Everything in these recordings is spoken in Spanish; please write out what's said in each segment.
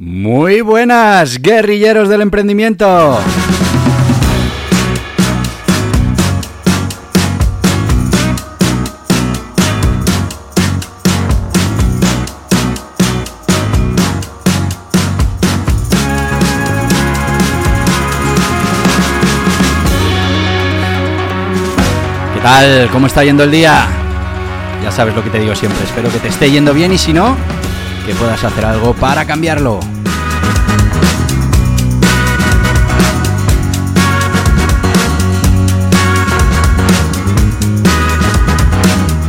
Muy buenas, guerrilleros del emprendimiento. ¿Qué tal? ¿Cómo está yendo el día? Ya sabes lo que te digo siempre, espero que te esté yendo bien y si no, que puedas hacer algo para cambiarlo.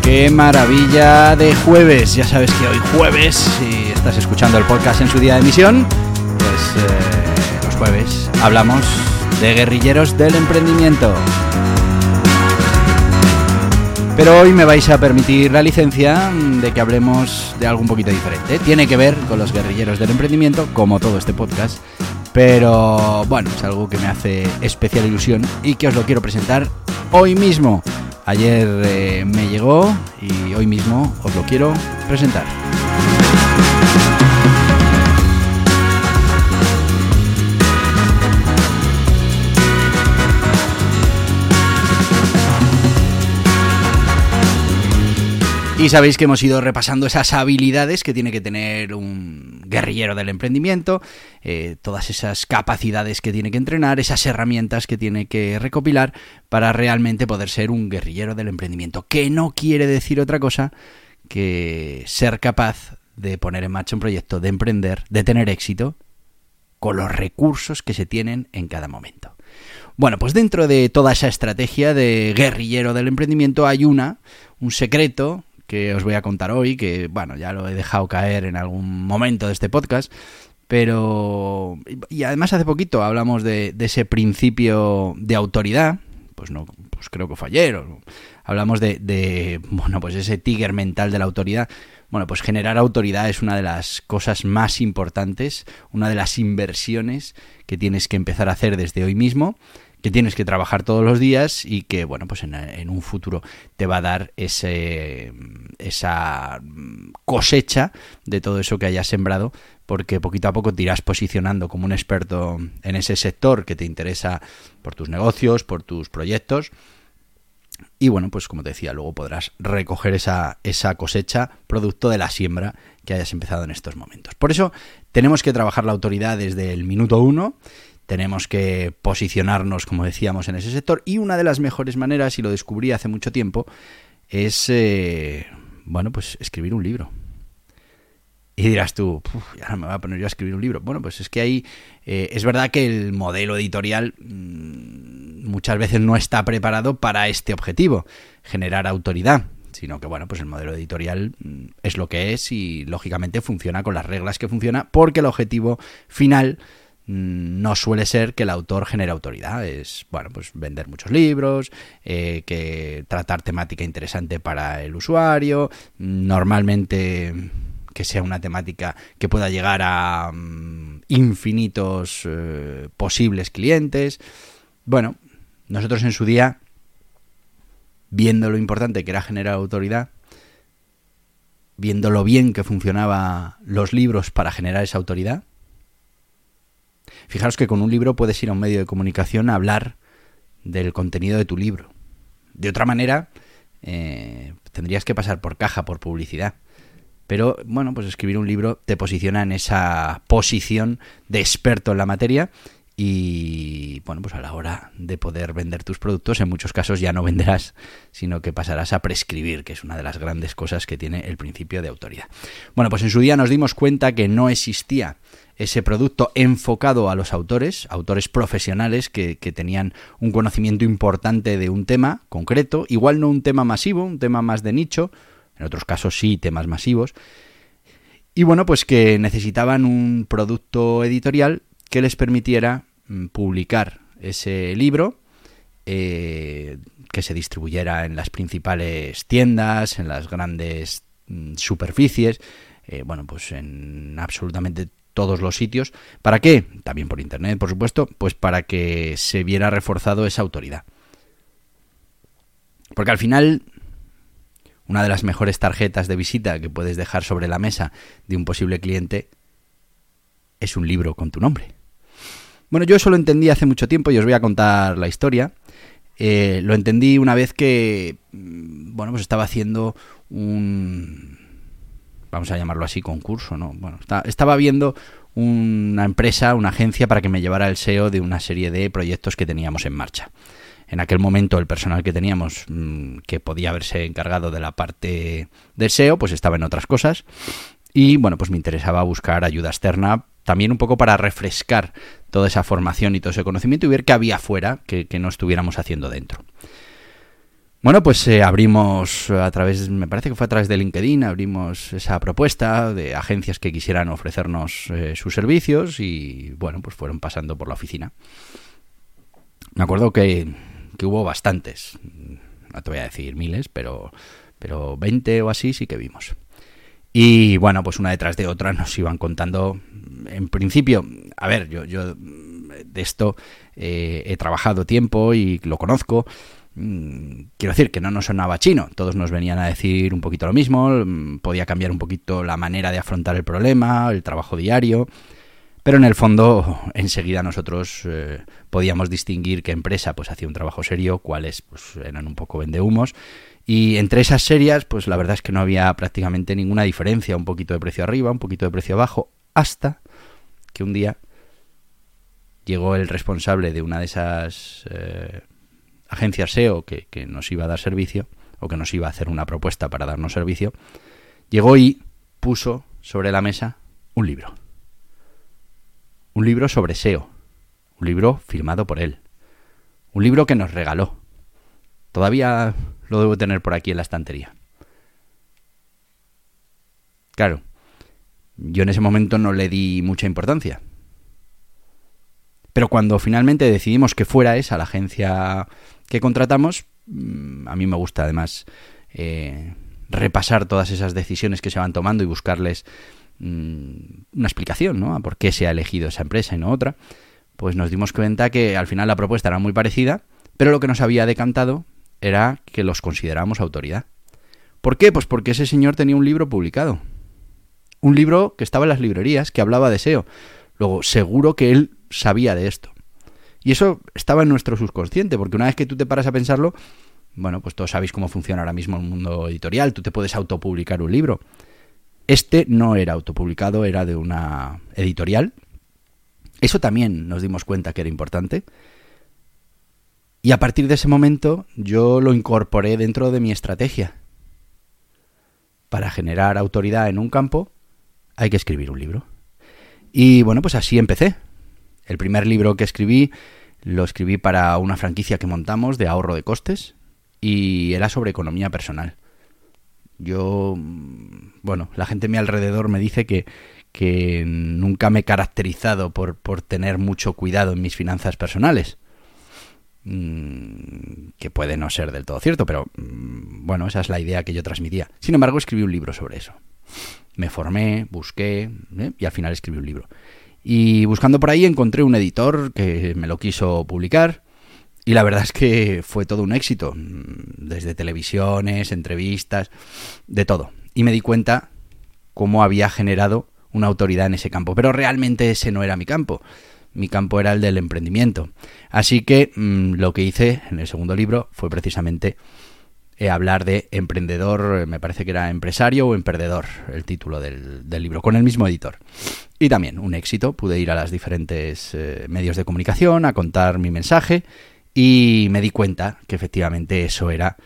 Qué maravilla de jueves. Ya sabes que hoy jueves, si estás escuchando el podcast en su día de emisión, pues eh, los jueves hablamos de guerrilleros del emprendimiento. Pero hoy me vais a permitir la licencia de que hablemos de algo un poquito diferente. Tiene que ver con los guerrilleros del emprendimiento, como todo este podcast. Pero bueno, es algo que me hace especial ilusión y que os lo quiero presentar hoy mismo. Ayer eh, me llegó y hoy mismo os lo quiero presentar. Y sabéis que hemos ido repasando esas habilidades que tiene que tener un guerrillero del emprendimiento, eh, todas esas capacidades que tiene que entrenar, esas herramientas que tiene que recopilar para realmente poder ser un guerrillero del emprendimiento. Que no quiere decir otra cosa que ser capaz de poner en marcha un proyecto, de emprender, de tener éxito con los recursos que se tienen en cada momento. Bueno, pues dentro de toda esa estrategia de guerrillero del emprendimiento hay una, un secreto que os voy a contar hoy, que bueno, ya lo he dejado caer en algún momento de este podcast, pero... Y además hace poquito hablamos de, ese principio de autoridad, pues no, pues creo que ayer, hablamos de, de, bueno, pues ese tigre mental de la autoridad. Bueno, pues generar autoridad es una de las cosas más importantes, una de las inversiones que tienes que empezar a hacer desde hoy mismo que tienes que trabajar todos los días y que, bueno, pues en, un futuro te va a dar ese, esa cosecha de todo eso que hayas sembrado, porque poquito a poco te irás posicionando como un experto en ese sector que te interesa por tus negocios, por tus proyectos. Y bueno, pues como te decía, luego podrás recoger esa, esa cosecha producto de la siembra que hayas empezado en estos momentos. Por eso tenemos que trabajar la autoridad desde el minuto uno tenemos que posicionarnos, como decíamos, en ese sector. Y una de las mejores maneras, y lo descubrí hace mucho tiempo, es, eh, bueno, pues escribir un libro. Y dirás tú, ya no me voy a poner yo a escribir un libro. Bueno, pues es que ahí eh, es verdad que el modelo editorial mm, muchas veces no está preparado para este objetivo, generar autoridad sino que bueno, pues el modelo editorial mm, es lo que es y lógicamente funciona con las reglas que funciona porque el objetivo final no suele ser que el autor genere autoridad. Es, bueno, pues vender muchos libros, eh, que tratar temática interesante para el usuario, normalmente que sea una temática que pueda llegar a mm, infinitos eh, posibles clientes. Bueno, nosotros en su día, viendo lo importante que era generar autoridad, viendo lo bien que funcionaban los libros para generar esa autoridad, Fijaros que con un libro puedes ir a un medio de comunicación a hablar del contenido de tu libro. De otra manera, eh, tendrías que pasar por caja, por publicidad. Pero bueno, pues escribir un libro te posiciona en esa posición de experto en la materia y bueno, pues a la hora de poder vender tus productos, en muchos casos ya no venderás, sino que pasarás a prescribir, que es una de las grandes cosas que tiene el principio de autoridad. Bueno, pues en su día nos dimos cuenta que no existía ese producto enfocado a los autores, autores profesionales que, tenían un conocimiento importante de un tema concreto, igual no un tema masivo, un tema más de nicho, en otros casos sí, temas masivos. Y bueno, pues que necesitaban un producto editorial que les permitiera mm, publicar ese libro, eh, que se distribuyera en las principales tiendas, en las grandes mm, superficies, eh, bueno, pues en absolutamente todos los sitios. ¿Para qué? También por internet, por supuesto, pues para que se viera reforzado esa autoridad. Porque al final una de las mejores tarjetas de visita que puedes dejar sobre la mesa de un posible cliente es un libro con tu nombre. Bueno, yo eso lo entendí hace mucho tiempo y os voy a contar la historia. Eh, lo entendí una vez que, mm, bueno, pues estaba haciendo un, vamos a llamarlo así, concurso, ¿no? Bueno, estaba viendo una empresa, una agencia para que me llevara el SEO de una serie de proyectos que teníamos en marcha en aquel momento el personal que teníamos mm, que podía haberse encargado de la parte de SEO, pues estaba en otras cosas. Y bueno, pues me interesaba buscar ayuda externa también un poco para refrescar toda esa formación y todo ese conocimiento y ver qué había fuera que, no estuviéramos haciendo dentro. Bueno, pues eh, abrimos a través, me parece que fue a través de LinkedIn, abrimos esa propuesta de agencias que quisieran ofrecernos eh, sus servicios y bueno, pues fueron pasando por la oficina. Me acuerdo que que hubo bastantes. No te voy a decir miles, pero, pero 20 o así sí que vimos. Y bueno, pues una detrás de otra nos iban contando. En principio, a ver, yo, yo de esto eh, he trabajado tiempo y lo conozco. Mm, quiero decir que no nos sonaba chino, todos nos venían a decir un poquito lo mismo, mm, podía cambiar un poquito la manera de afrontar el problema, el trabajo diario. Pero en el fondo, enseguida nosotros eh, podíamos distinguir qué empresa pues hacía un trabajo serio, cuáles pues, eran un poco vendehumos. Y entre esas serias, pues la verdad es que no había prácticamente ninguna diferencia, un poquito de precio arriba, un poquito de precio abajo, hasta que un día llegó el responsable de una de esas eh, agencias SEO que nos iba a dar servicio, o que nos iba a hacer una propuesta para darnos servicio, llegó y puso sobre la mesa un libro un libro sobre SEO, un libro firmado por él, un libro que nos regaló. Todavía lo debo tener por aquí en la estantería. Claro, yo en ese momento no le di mucha importancia. Pero cuando finalmente decidimos que fuera esa la agencia que contratamos, mm, a mí me gusta además eh, repasar todas esas decisiones que se van tomando y buscarles Mm, una explicación, ¿no? A por qué se ha elegido esa empresa y no otra, pues nos dimos cuenta que al final la propuesta era muy parecida, pero lo que nos había decantado era que los considerábamos autoridad. ¿Por qué? Pues porque ese señor tenía un libro publicado. Un libro que estaba en las librerías, que hablaba de SEO. Luego, seguro que él sabía de esto. Y eso estaba en nuestro subconsciente, porque una vez que tú te paras a pensarlo, bueno, pues todos sabéis cómo funciona ahora mismo el mundo editorial, tú te puedes autopublicar un libro. Este no era autopublicado, era de una editorial. Eso también nos dimos cuenta que era importante. Y a partir de ese momento yo lo incorporé dentro de mi estrategia. Para generar autoridad en un campo hay que escribir un libro. Y bueno, pues así empecé. El primer libro que escribí lo escribí para una franquicia que montamos de ahorro de costes y era sobre economía personal. Yo, mm, bueno, la gente a mi alrededor me dice que, que nunca me he caracterizado por, por tener mucho cuidado en mis finanzas personales. Mm, que puede no ser del todo cierto, pero mm, bueno, esa es la idea que yo transmitía. Sin embargo, escribí un libro sobre eso. Me formé, busqué ¿eh? y al final escribí un libro. Y buscando por ahí encontré un editor que me lo quiso publicar y la verdad es que fue todo un éxito, desde televisiones, entrevistas, de todo. Y me di cuenta cómo había generado una autoridad en ese campo. Pero realmente ese no era mi campo. Mi campo era el del emprendimiento. Así que mm, lo que hice en el segundo libro fue precisamente eh, hablar de emprendedor, me parece que era empresario o emprendedor, el título del, libro, con el mismo editor. Y también un éxito, pude ir a los diferentes eh, medios de comunicación a contar mi mensaje y me di cuenta que efectivamente eso era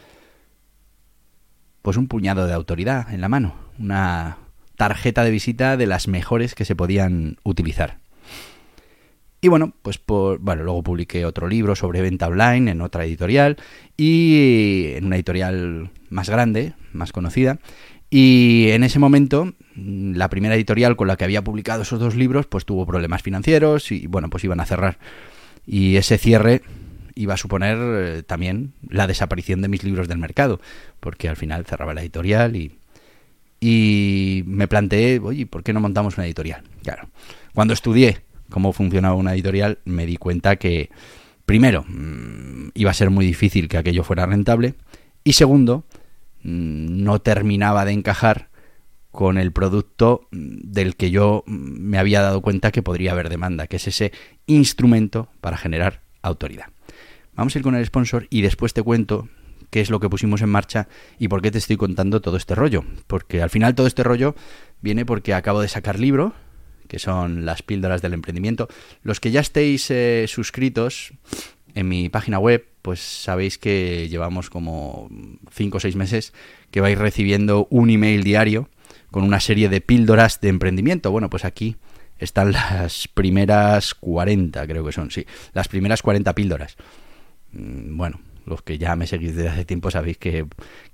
pues un puñado de autoridad en la mano, una tarjeta de visita de las mejores que se podían utilizar. Y bueno, pues por, bueno, luego publiqué otro libro sobre venta online en otra editorial y en una editorial más grande, más conocida, y en ese momento mm, la primera editorial con la que había publicado esos dos libros pues tuvo problemas financieros y bueno, pues iban a cerrar. Y ese cierre iba a suponer eh, también la desaparición de mis libros del mercado, porque al final cerraba la editorial y, y me planteé, oye, ¿por qué no montamos una editorial? Claro, cuando estudié cómo funcionaba una editorial, me di cuenta que, primero, mm, iba a ser muy difícil que aquello fuera rentable, y segundo, mm, no terminaba de encajar con el producto mm, del que yo me había dado cuenta que podría haber demanda, que es ese instrumento para generar autoridad. Vamos a ir con el sponsor y después te cuento qué es lo que pusimos en marcha y por qué te estoy contando todo este rollo. Porque al final todo este rollo viene porque acabo de sacar libro, que son las píldoras del emprendimiento. Los que ya estéis eh, suscritos en mi página web, pues sabéis que llevamos como 5 o 6 meses que vais recibiendo un email diario con una serie de píldoras de emprendimiento. Bueno, pues aquí están las primeras 40, creo que son, sí, las primeras 40 píldoras. Mm, bueno, los que ya me seguís desde hace tiempo sabéis que,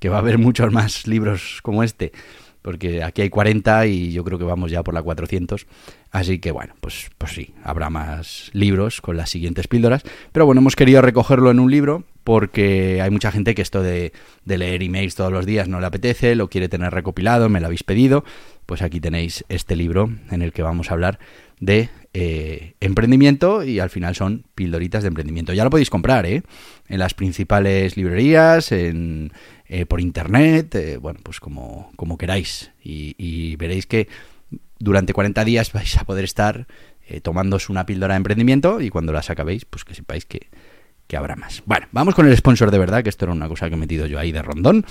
va a haber muchos más libros como este, porque aquí hay 40 y yo creo que vamos ya por la 400. Así que bueno, pues, pues sí, habrá más libros con las siguientes píldoras. Pero bueno, hemos querido recogerlo en un libro porque hay mucha gente que esto de, de leer emails todos los días no le apetece, lo quiere tener recopilado, me lo habéis pedido. Pues aquí tenéis este libro en el que vamos a hablar de eh, emprendimiento y al final son pildoritas de emprendimiento. Ya lo podéis comprar ¿eh? en las principales librerías, en, eh, por internet, eh, bueno, pues como, queráis. Y, veréis que durante 40 días vais a poder estar tomándos una píldora de emprendimiento y cuando las acabéis, pues que sepáis que, que habrá más. Bueno, vamos con el sponsor de verdad, que esto era una cosa que he metido yo ahí de rondón.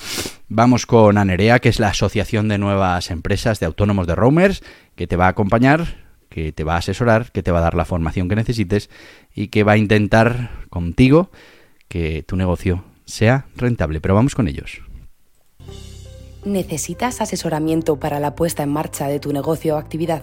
Vamos con Anerea, que es la Asociación de Nuevas Empresas de Autónomos de Roamers, que te va a acompañar que te va a asesorar, que te va a dar la formación que necesites y que va a intentar contigo que tu negocio sea rentable. Pero vamos con ellos. ¿Necesitas asesoramiento para la puesta en marcha de tu negocio o actividad?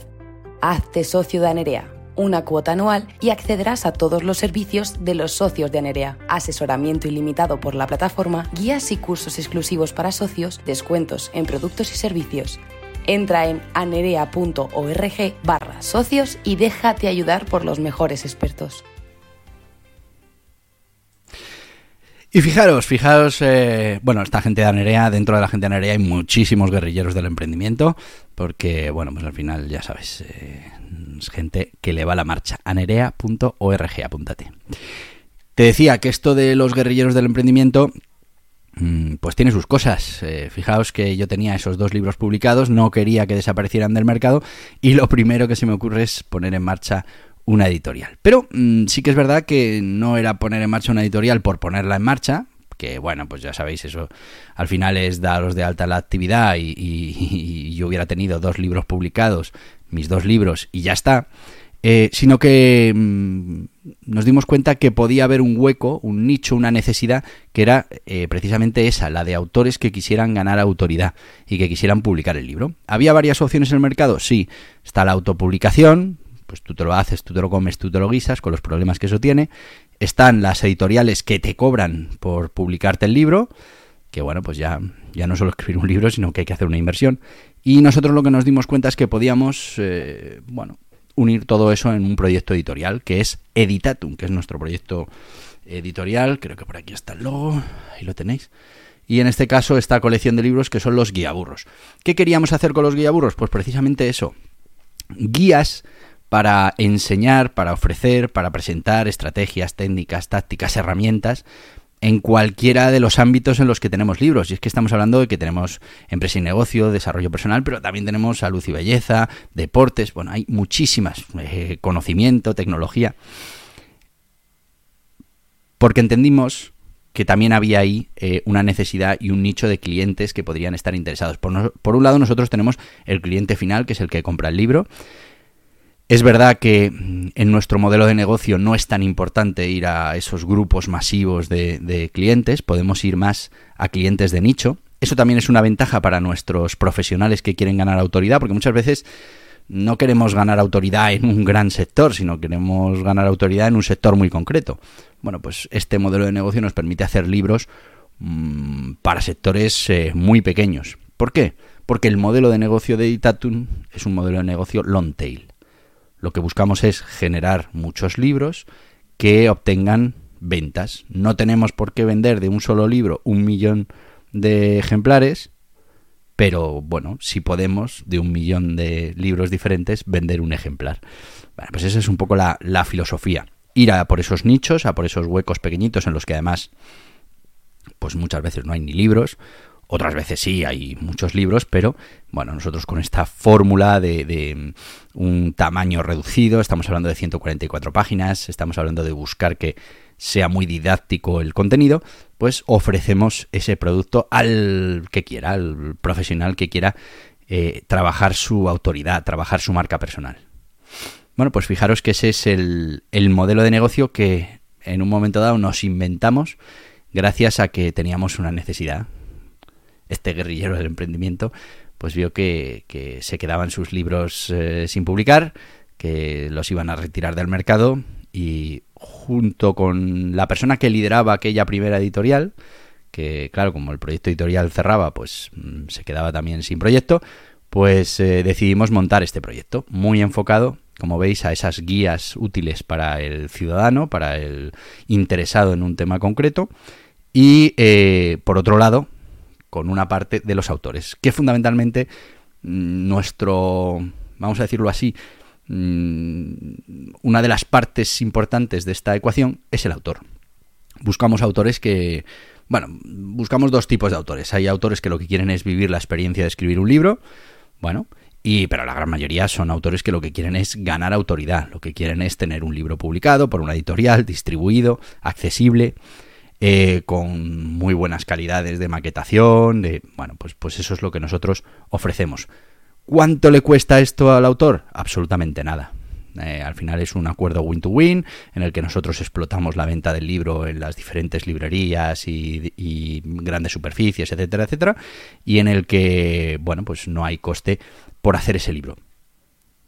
Hazte socio de Anerea, una cuota anual y accederás a todos los servicios de los socios de Anerea. Asesoramiento ilimitado por la plataforma, guías y cursos exclusivos para socios, descuentos en productos y servicios Entra en anerea.org barra socios y déjate ayudar por los mejores expertos. Y fijaros, fijaros, eh, bueno, esta gente de Anerea, dentro de la gente de Anerea hay muchísimos guerrilleros del emprendimiento, porque, bueno, pues al final ya sabes, eh, es gente que le va la marcha. anerea.org, apúntate. Te decía que esto de los guerrilleros del emprendimiento pues tiene sus cosas. Eh, fijaos que yo tenía esos dos libros publicados, no quería que desaparecieran del mercado y lo primero que se me ocurre es poner en marcha una editorial. Pero mm, sí que es verdad que no era poner en marcha una editorial por ponerla en marcha, que bueno, pues ya sabéis, eso al final es daros de alta la actividad y yo hubiera tenido dos libros publicados, mis dos libros y ya está. Eh, sino que mm, nos dimos cuenta que podía haber un hueco, un nicho, una necesidad que era eh, precisamente esa, la de autores que quisieran ganar autoridad y que quisieran publicar el libro. ¿Había varias opciones en el mercado? Sí, está la autopublicación, pues tú te lo haces, tú te lo comes, tú te lo guisas, con los problemas que eso tiene. Están las editoriales que te cobran por publicarte el libro, que bueno, pues ya, ya no solo escribir un libro, sino que hay que hacer una inversión. Y nosotros lo que nos dimos cuenta es que podíamos, eh, bueno, unir todo eso en un proyecto editorial que es Editatum, que es nuestro proyecto editorial. Creo que por aquí está el logo, ahí lo tenéis. Y en este caso esta colección de libros que son los guiaburros. ¿Qué queríamos hacer con los guiaburros? Pues precisamente eso. Guías para enseñar, para ofrecer, para presentar estrategias, técnicas, tácticas, herramientas en cualquiera de los ámbitos en los que tenemos libros. Y es que estamos hablando de que tenemos empresa y negocio, desarrollo personal, pero también tenemos salud y belleza, deportes, bueno, hay muchísimas, eh, conocimiento, tecnología. Porque entendimos que también había ahí eh, una necesidad y un nicho de clientes que podrían estar interesados. Por, por un lado, nosotros tenemos el cliente final, que es el que compra el libro, es verdad que en nuestro modelo de negocio no es tan importante ir a esos grupos masivos de, clientes, podemos ir más a clientes de nicho. Eso también es una ventaja para nuestros profesionales que quieren ganar autoridad, porque muchas veces no queremos ganar autoridad en un gran sector, sino queremos ganar autoridad en un sector muy concreto. Bueno, pues este modelo de negocio nos permite hacer libros mm, para sectores eh, muy pequeños. ¿Por qué? Porque el modelo de negocio de Itatum es un modelo de negocio long tail. Lo que buscamos es generar muchos libros que obtengan ventas. No tenemos por qué vender de un solo libro un millón de ejemplares, pero bueno, si podemos de un millón de libros diferentes vender un ejemplar. Bueno, pues esa es un poco la, la filosofía. Ir a por esos nichos, a por esos huecos pequeñitos en los que además pues muchas veces no hay ni libros, otras veces sí, hay muchos libros, pero bueno, nosotros con esta fórmula de, un tamaño reducido, estamos hablando de 144 páginas, estamos hablando de buscar que sea muy didáctico el contenido, pues ofrecemos ese producto al que quiera, al profesional que quiera eh, trabajar su autoridad, trabajar su marca personal. Bueno, pues fijaros que ese es el modelo de negocio que en un momento dado nos inventamos gracias a que teníamos una necesidad este guerrillero del emprendimiento, pues vio que, se quedaban sus libros eh, sin publicar, que los iban a retirar del mercado y junto con la persona que lideraba aquella primera editorial, que claro, como el proyecto editorial cerraba, pues mm, se quedaba también sin proyecto, pues eh, decidimos montar este proyecto, muy enfocado, como veis, a esas guías útiles para el ciudadano, para el interesado en un tema concreto, y eh, por otro lado, con una parte de los autores, que fundamentalmente mm, nuestro, vamos a decirlo así, mm, una de las partes importantes de esta ecuación es el autor. Buscamos autores que, bueno, buscamos dos tipos de autores. Hay autores que lo que quieren es vivir la experiencia de escribir un libro, bueno, y pero la gran mayoría son autores que lo que quieren es ganar autoridad, lo que quieren es tener un libro publicado por una editorial, distribuido, accesible. Eh, con muy buenas calidades de maquetación, bueno, pues, pues eso es lo que nosotros ofrecemos. ¿Cuánto le cuesta esto al autor? Absolutamente nada. Eh, al final es un acuerdo win-to-win en el que nosotros explotamos la venta del libro en las diferentes librerías y, y, grandes superficies, etcétera, etcétera, y en el que, bueno, pues no hay coste por hacer ese libro.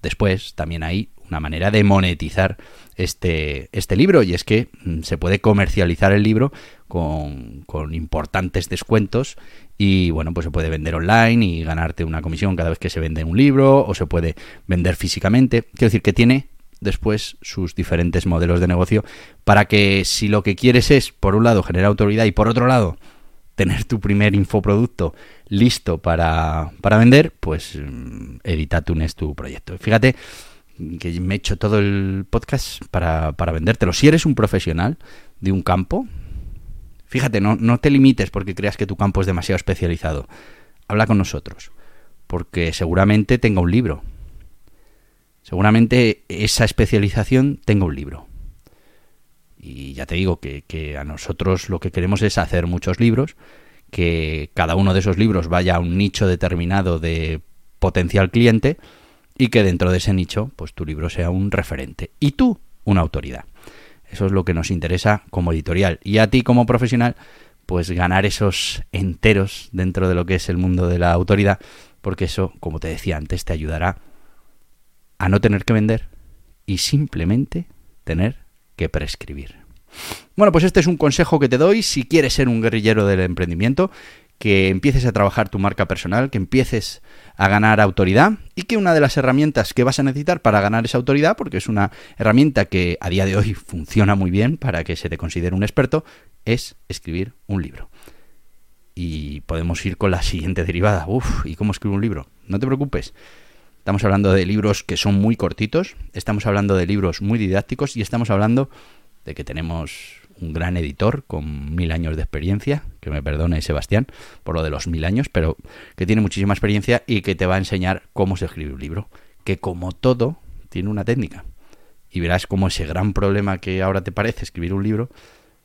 Después también hay una manera de monetizar este, este libro y es que mm, se puede comercializar el libro con, con, importantes descuentos y bueno pues se puede vender online y ganarte una comisión cada vez que se vende un libro o se puede vender físicamente quiero decir que tiene después sus diferentes modelos de negocio para que si lo que quieres es por un lado generar autoridad y por otro lado tener tu primer infoproducto listo para, para vender, pues mm, Editatun es tu proyecto. Fíjate que me he hecho todo el podcast para, para vendértelo. Si eres un profesional de un campo, fíjate, no, no te limites porque creas que tu campo es demasiado especializado. Habla con nosotros, porque seguramente tenga un libro. Seguramente esa especialización tenga un libro. Y ya te digo que, que a nosotros lo que queremos es hacer muchos libros, que cada uno de esos libros vaya a un nicho determinado de potencial cliente y que dentro de ese nicho, pues tu libro sea un referente y tú una autoridad. Eso es lo que nos interesa como editorial. Y a ti como profesional, pues ganar esos enteros dentro de lo que es el mundo de la autoridad, porque eso, como te decía antes, te ayudará a no tener que vender y simplemente tener que prescribir. Bueno, pues este es un consejo que te doy si quieres ser un guerrillero del emprendimiento, que empieces a trabajar tu marca personal, que empieces a ganar autoridad y que una de las herramientas que vas a necesitar para ganar esa autoridad, porque es una herramienta que a día de hoy funciona muy bien para que se te considere un experto, es escribir un libro. Y podemos ir con la siguiente derivada. Uf, ¿y cómo escribo un libro? No te preocupes. Estamos hablando de libros que son muy cortitos, estamos hablando de libros muy didácticos y estamos hablando de que tenemos un gran editor con mil años de experiencia, que me perdone Sebastián por lo de los mil años, pero que tiene muchísima experiencia y que te va a enseñar cómo se escribe un libro, que como todo tiene una técnica. Y verás cómo ese gran problema que ahora te parece escribir un libro,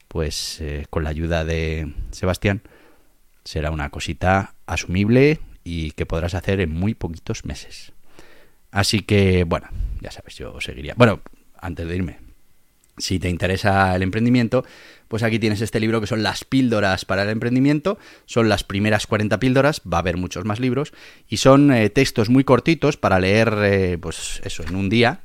pues eh, con la ayuda de Sebastián será una cosita asumible y que podrás hacer en muy poquitos meses. Así que, bueno, ya sabes, yo seguiría. Bueno, antes de irme, si te interesa el emprendimiento, pues aquí tienes este libro que son las píldoras para el emprendimiento. Son las primeras 40 píldoras, va a haber muchos más libros. Y son eh, textos muy cortitos para leer, eh, pues eso, en un día.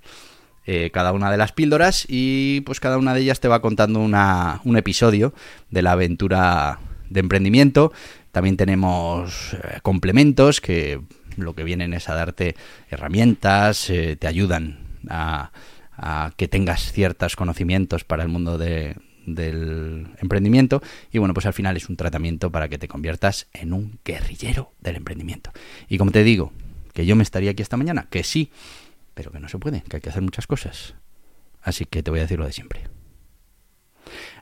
Eh, cada una de las píldoras y pues cada una de ellas te va contando una, un episodio de la aventura emprendimiento. También tenemos complementos que lo que vienen es a darte herramientas, te ayudan a, que tengas ciertos conocimientos para el mundo del emprendimiento. Y bueno pues al final es un tratamiento para que te conviertas en un guerrillero del emprendimiento. Y como te digo que yo me estaría aquí esta mañana que sí pero que no se puede que hay que hacer muchas cosas. Así que te voy a decir lo de siempre.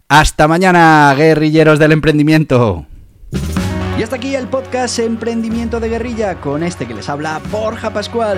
Hasta mañana guerrilleros del emprendimiento. Y hasta aquí el podcast Emprendimiento de Guerrilla con este que les habla Borja Pascual.